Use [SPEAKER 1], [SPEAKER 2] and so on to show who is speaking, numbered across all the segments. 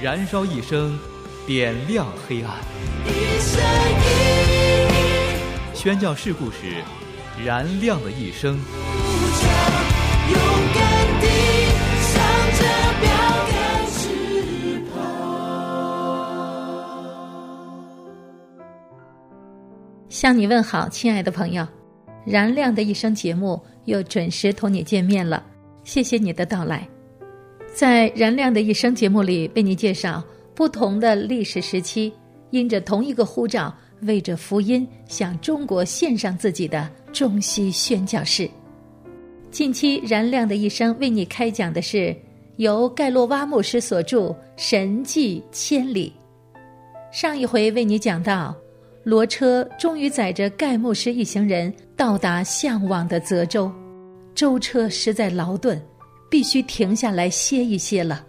[SPEAKER 1] 燃烧一生，点亮黑暗。宣教事故时，燃亮的一生。
[SPEAKER 2] 向你问好，亲爱的朋友，燃亮的一生节目又准时同你见面了，谢谢你的到来。在燃亮的一生节目里，为你介绍不同的历史时期，因着同一个呼召，为着福音向中国献上自己的中西宣教士。近期燃亮的一生为你开讲的是由盖洛瓦牧师所著《神迹千里》。上一回为你讲到。骡车终于载着盖牧师一行人到达向往的泽州，舟车实在劳顿，必须停下来歇一歇了。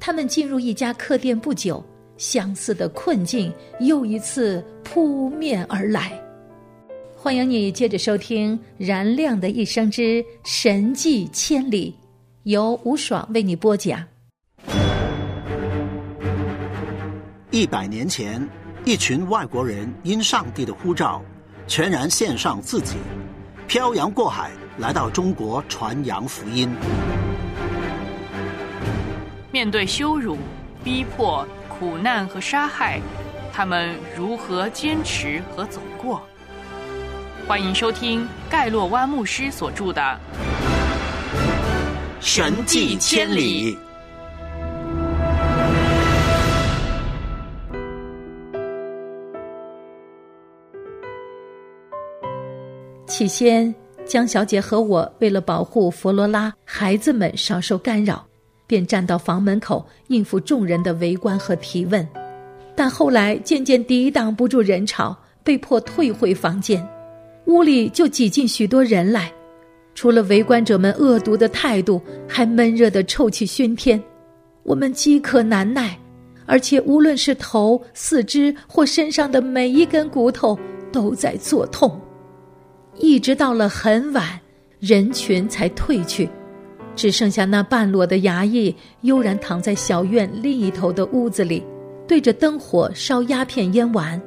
[SPEAKER 2] 他们进入一家客店不久，相似的困境又一次扑面而来。欢迎你接着收听《燃亮的一生之神迹千里》，由吴爽为你播讲。
[SPEAKER 3] 一百年前。一群外国人因上帝的呼召，全然献上自己，漂洋过海来到中国传扬福音。
[SPEAKER 4] 面对羞辱、逼迫、苦难和杀害，他们如何坚持和走过？欢迎收听盖洛湾牧师所著的《
[SPEAKER 3] 神迹千里》。
[SPEAKER 2] 起先，江小姐和我为了保护佛罗拉孩子们少受干扰，便站到房门口应付众人的围观和提问。但后来渐渐抵挡不住人潮，被迫退回房间。屋里就挤进许多人来，除了围观者们恶毒的态度，还闷热的臭气熏天。我们饥渴难耐，而且无论是头、四肢或身上的每一根骨头都在作痛。一直到了很晚，人群才退去，只剩下那半裸的衙役悠然躺在小院另一头的屋子里，对着灯火烧鸦片烟丸。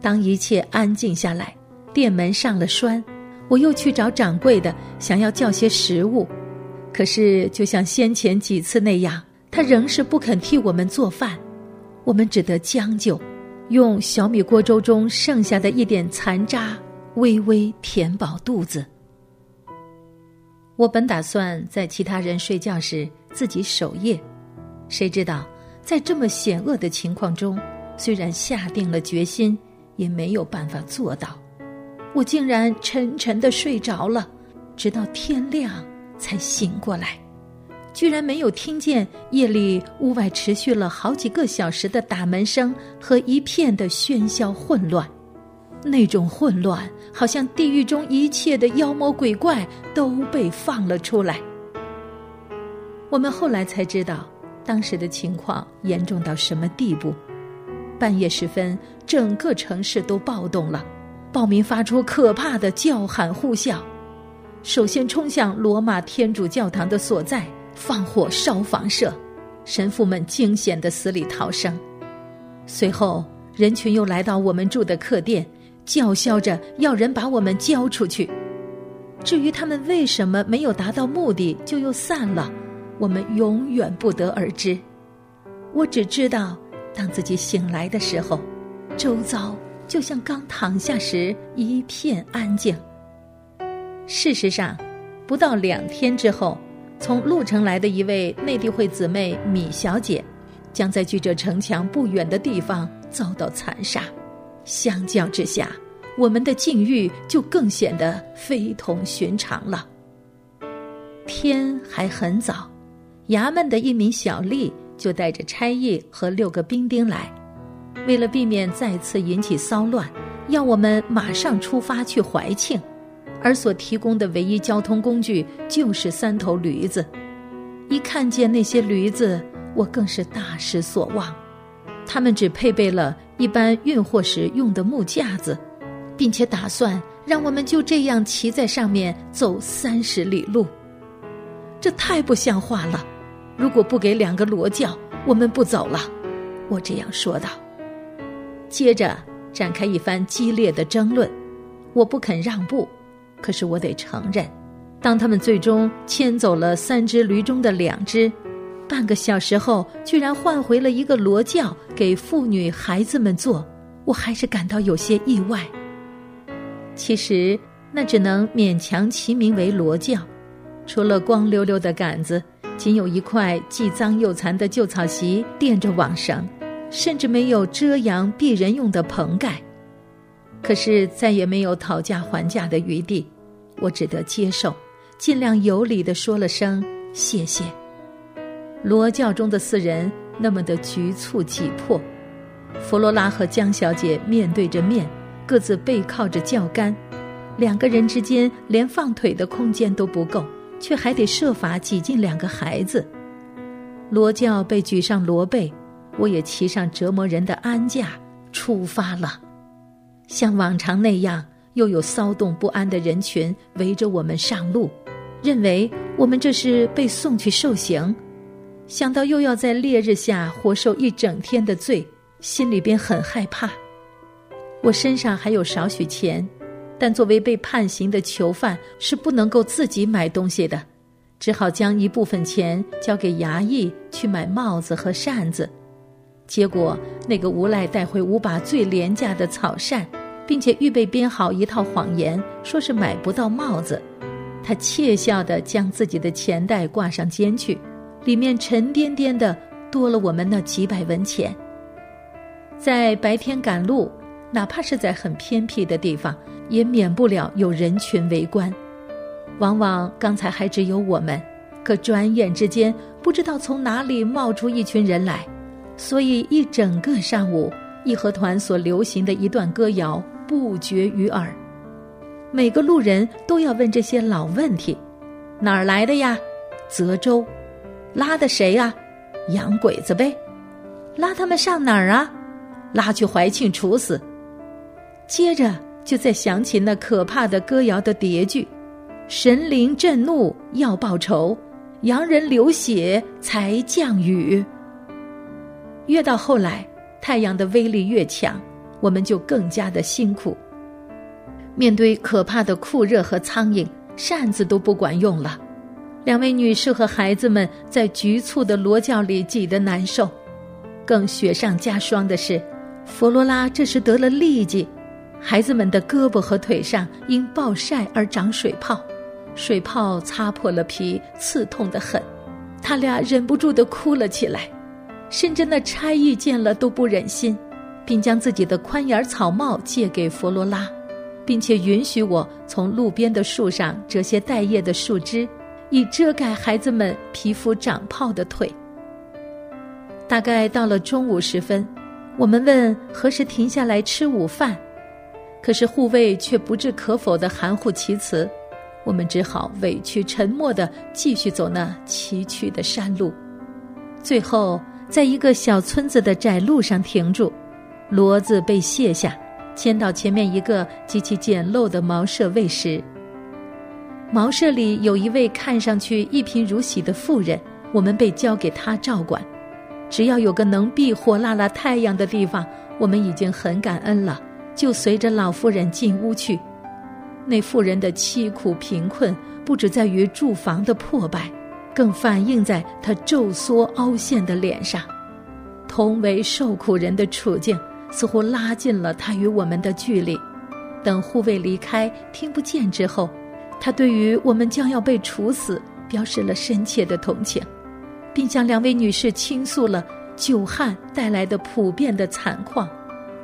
[SPEAKER 2] 当一切安静下来，店门上了栓，我又去找掌柜的，想要叫些食物，可是就像先前几次那样，他仍是不肯替我们做饭，我们只得将就，用小米锅粥中剩下的一点残渣。微微填饱肚子。我本打算在其他人睡觉时自己守夜，谁知道在这么险恶的情况中，虽然下定了决心，也没有办法做到。我竟然沉沉的睡着了，直到天亮才醒过来，居然没有听见夜里屋外持续了好几个小时的打门声和一片的喧嚣混乱。那种混乱，好像地狱中一切的妖魔鬼怪都被放了出来。我们后来才知道，当时的情况严重到什么地步。半夜时分，整个城市都暴动了，暴民发出可怕的叫喊呼啸，首先冲向罗马天主教堂的所在，放火烧房舍，神父们惊险的死里逃生。随后，人群又来到我们住的客店。叫嚣着要人把我们交出去。至于他们为什么没有达到目的就又散了，我们永远不得而知。我只知道，当自己醒来的时候，周遭就像刚躺下时一片安静。事实上，不到两天之后，从鹿城来的一位内地会姊妹米小姐，将在距这城墙不远的地方遭到残杀。相较之下，我们的境遇就更显得非同寻常了。天还很早，衙门的一名小吏就带着差役和六个兵丁来，为了避免再次引起骚乱，要我们马上出发去怀庆，而所提供的唯一交通工具就是三头驴子。一看见那些驴子，我更是大失所望。他们只配备了一般运货时用的木架子，并且打算让我们就这样骑在上面走三十里路。这太不像话了！如果不给两个罗教，我们不走了。我这样说道。接着展开一番激烈的争论，我不肯让步，可是我得承认，当他们最终牵走了三只驴中的两只，半个小时后居然换回了一个罗教给妇女孩子们坐，我还是感到有些意外。其实那只能勉强其名为罗教。除了光溜溜的杆子，仅有一块既脏又残的旧草席垫着网绳，甚至没有遮阳避人用的棚盖。可是再也没有讨价还价的余地，我只得接受，尽量有礼的说了声谢谢。罗教中的四人那么的局促挤迫，弗罗拉和江小姐面对着面，各自背靠着教杆，两个人之间连放腿的空间都不够。却还得设法挤进两个孩子。罗教被举上罗背，我也骑上折磨人的鞍架出发了。像往常那样，又有骚动不安的人群围着我们上路，认为我们这是被送去受刑。想到又要在烈日下活受一整天的罪，心里边很害怕。我身上还有少许钱。但作为被判刑的囚犯，是不能够自己买东西的，只好将一部分钱交给衙役去买帽子和扇子。结果那个无赖带回五把最廉价的草扇，并且预备编好一套谎言，说是买不到帽子。他窃笑地将自己的钱袋挂上肩去，里面沉甸甸的多了我们那几百文钱。在白天赶路，哪怕是在很偏僻的地方。也免不了有人群围观，往往刚才还只有我们，可转眼之间不知道从哪里冒出一群人来，所以一整个上午，义和团所流行的一段歌谣不绝于耳。每个路人都要问这些老问题：哪儿来的呀？泽州，拉的谁呀？洋鬼子呗，拉他们上哪儿啊？拉去怀庆处死。接着。就在想起那可怕的歌谣的叠句：“神灵震怒要报仇，洋人流血才降雨。”越到后来，太阳的威力越强，我们就更加的辛苦。面对可怕的酷热和苍蝇，扇子都不管用了。两位女士和孩子们在局促的罗教里挤得难受。更雪上加霜的是，弗罗拉这时得了痢疾。孩子们的胳膊和腿上因暴晒而长水泡，水泡擦破了皮，刺痛的很。他俩忍不住的哭了起来，甚至那差役见了都不忍心，并将自己的宽檐草帽借给弗罗拉，并且允许我从路边的树上折些带叶的树枝，以遮盖孩子们皮肤长泡的腿。大概到了中午时分，我们问何时停下来吃午饭。可是护卫却不置可否的含糊其辞，我们只好委屈沉默的继续走那崎岖的山路，最后在一个小村子的窄路上停住，骡子被卸下，牵到前面一个极其简陋的茅舍喂食。茅舍里有一位看上去一贫如洗的妇人，我们被交给她照管，只要有个能避火辣辣太阳的地方，我们已经很感恩了。就随着老妇人进屋去，那妇人的凄苦贫困不止在于住房的破败，更反映在她皱缩凹陷的脸上。同为受苦人的处境，似乎拉近了她与我们的距离。等护卫离开，听不见之后，他对于我们将要被处死，表示了深切的同情，并向两位女士倾诉了久旱带来的普遍的惨况。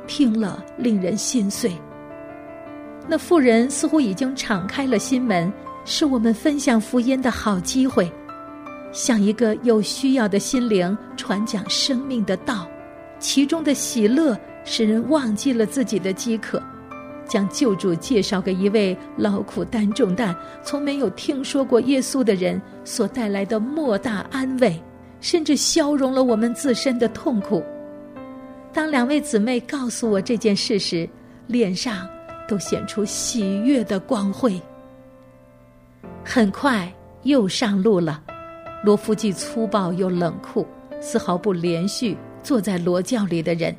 [SPEAKER 2] 听了令人心碎。那妇人似乎已经敞开了心门，是我们分享福音的好机会。向一个有需要的心灵传讲生命的道，其中的喜乐使人忘记了自己的饥渴，将救主介绍给一位劳苦担重担、从没有听说过耶稣的人所带来的莫大安慰，甚至消融了我们自身的痛苦。当两位姊妹告诉我这件事时，脸上都显出喜悦的光辉。很快又上路了。罗夫既粗暴又冷酷，丝毫不连续坐在罗轿里的人，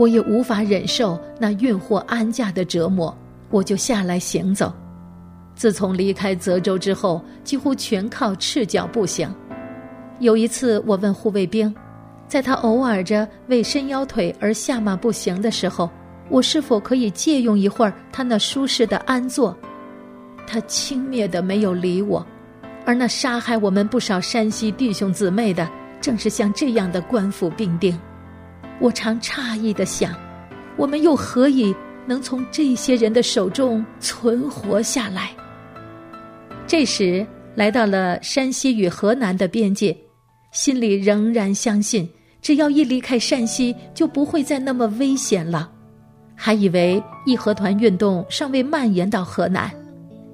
[SPEAKER 2] 我也无法忍受那运货安驾的折磨，我就下来行走。自从离开泽州之后，几乎全靠赤脚步行。有一次，我问护卫兵，在他偶尔着为伸腰腿而下马步行的时候，我是否可以借用一会儿他那舒适的安坐？他轻蔑的没有理我。而那杀害我们不少山西弟兄姊妹的，正是像这样的官府兵丁。我常诧异的想，我们又何以能从这些人的手中存活下来？这时来到了山西与河南的边界，心里仍然相信，只要一离开山西，就不会再那么危险了。还以为义和团运动尚未蔓延到河南，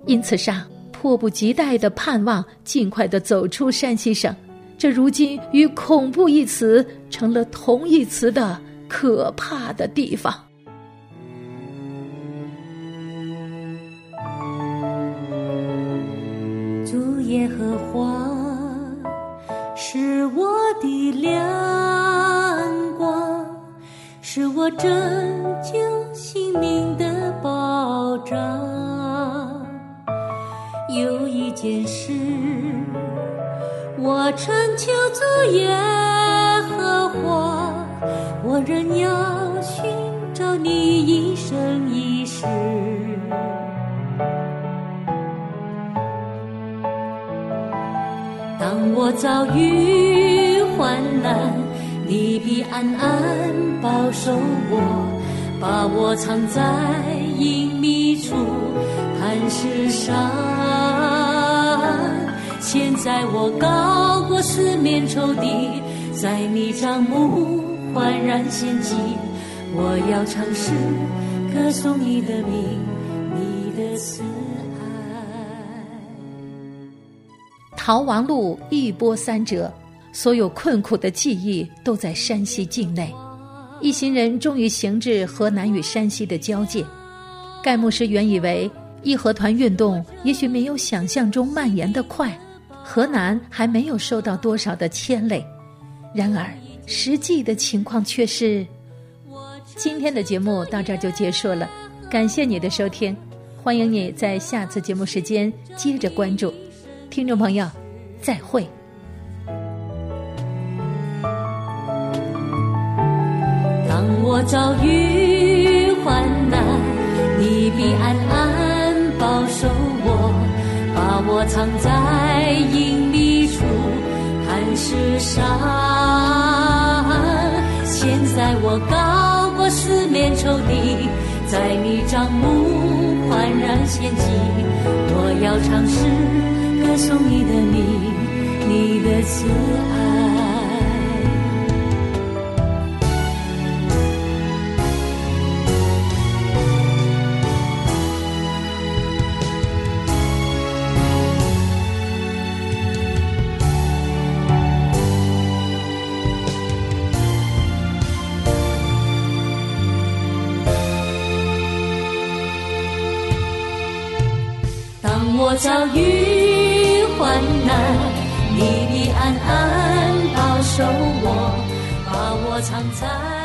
[SPEAKER 2] 因此上。迫不及待的盼望尽快的走出山西省，这如今与“恐怖”一词成了同义词的可怕的地方。
[SPEAKER 5] 主耶和华是我的亮光，是我拯救性命的保障。有一件事，我曾求主耶和华，我仍要寻找你一生一世。当我遭遇患难，你必安安保守我，把我藏在隐秘处，磐石上。现在我高过四面仇敌，在你帐幕焕然掀起。我要唱诗歌颂你的名，你的慈爱。
[SPEAKER 2] 逃亡路一波三折，所有困苦的记忆都在山西境内。一行人终于行至河南与山西的交界。盖牧师原以为义和团运动也许没有想象中蔓延的快。河南还没有受到多少的牵累，然而实际的情况却是，今天的节目到这儿就结束了，感谢你的收听，欢迎你在下次节目时间接着关注，听众朋友，再会。
[SPEAKER 5] 当我遭遇患难，你必安安藏在隐秘处，磐石上。现在我高过四面仇敌，在你帐目焕然仙境。我要尝试歌颂你的名，你的慈爱。遭遇患难，你必安安保守我，把我藏在。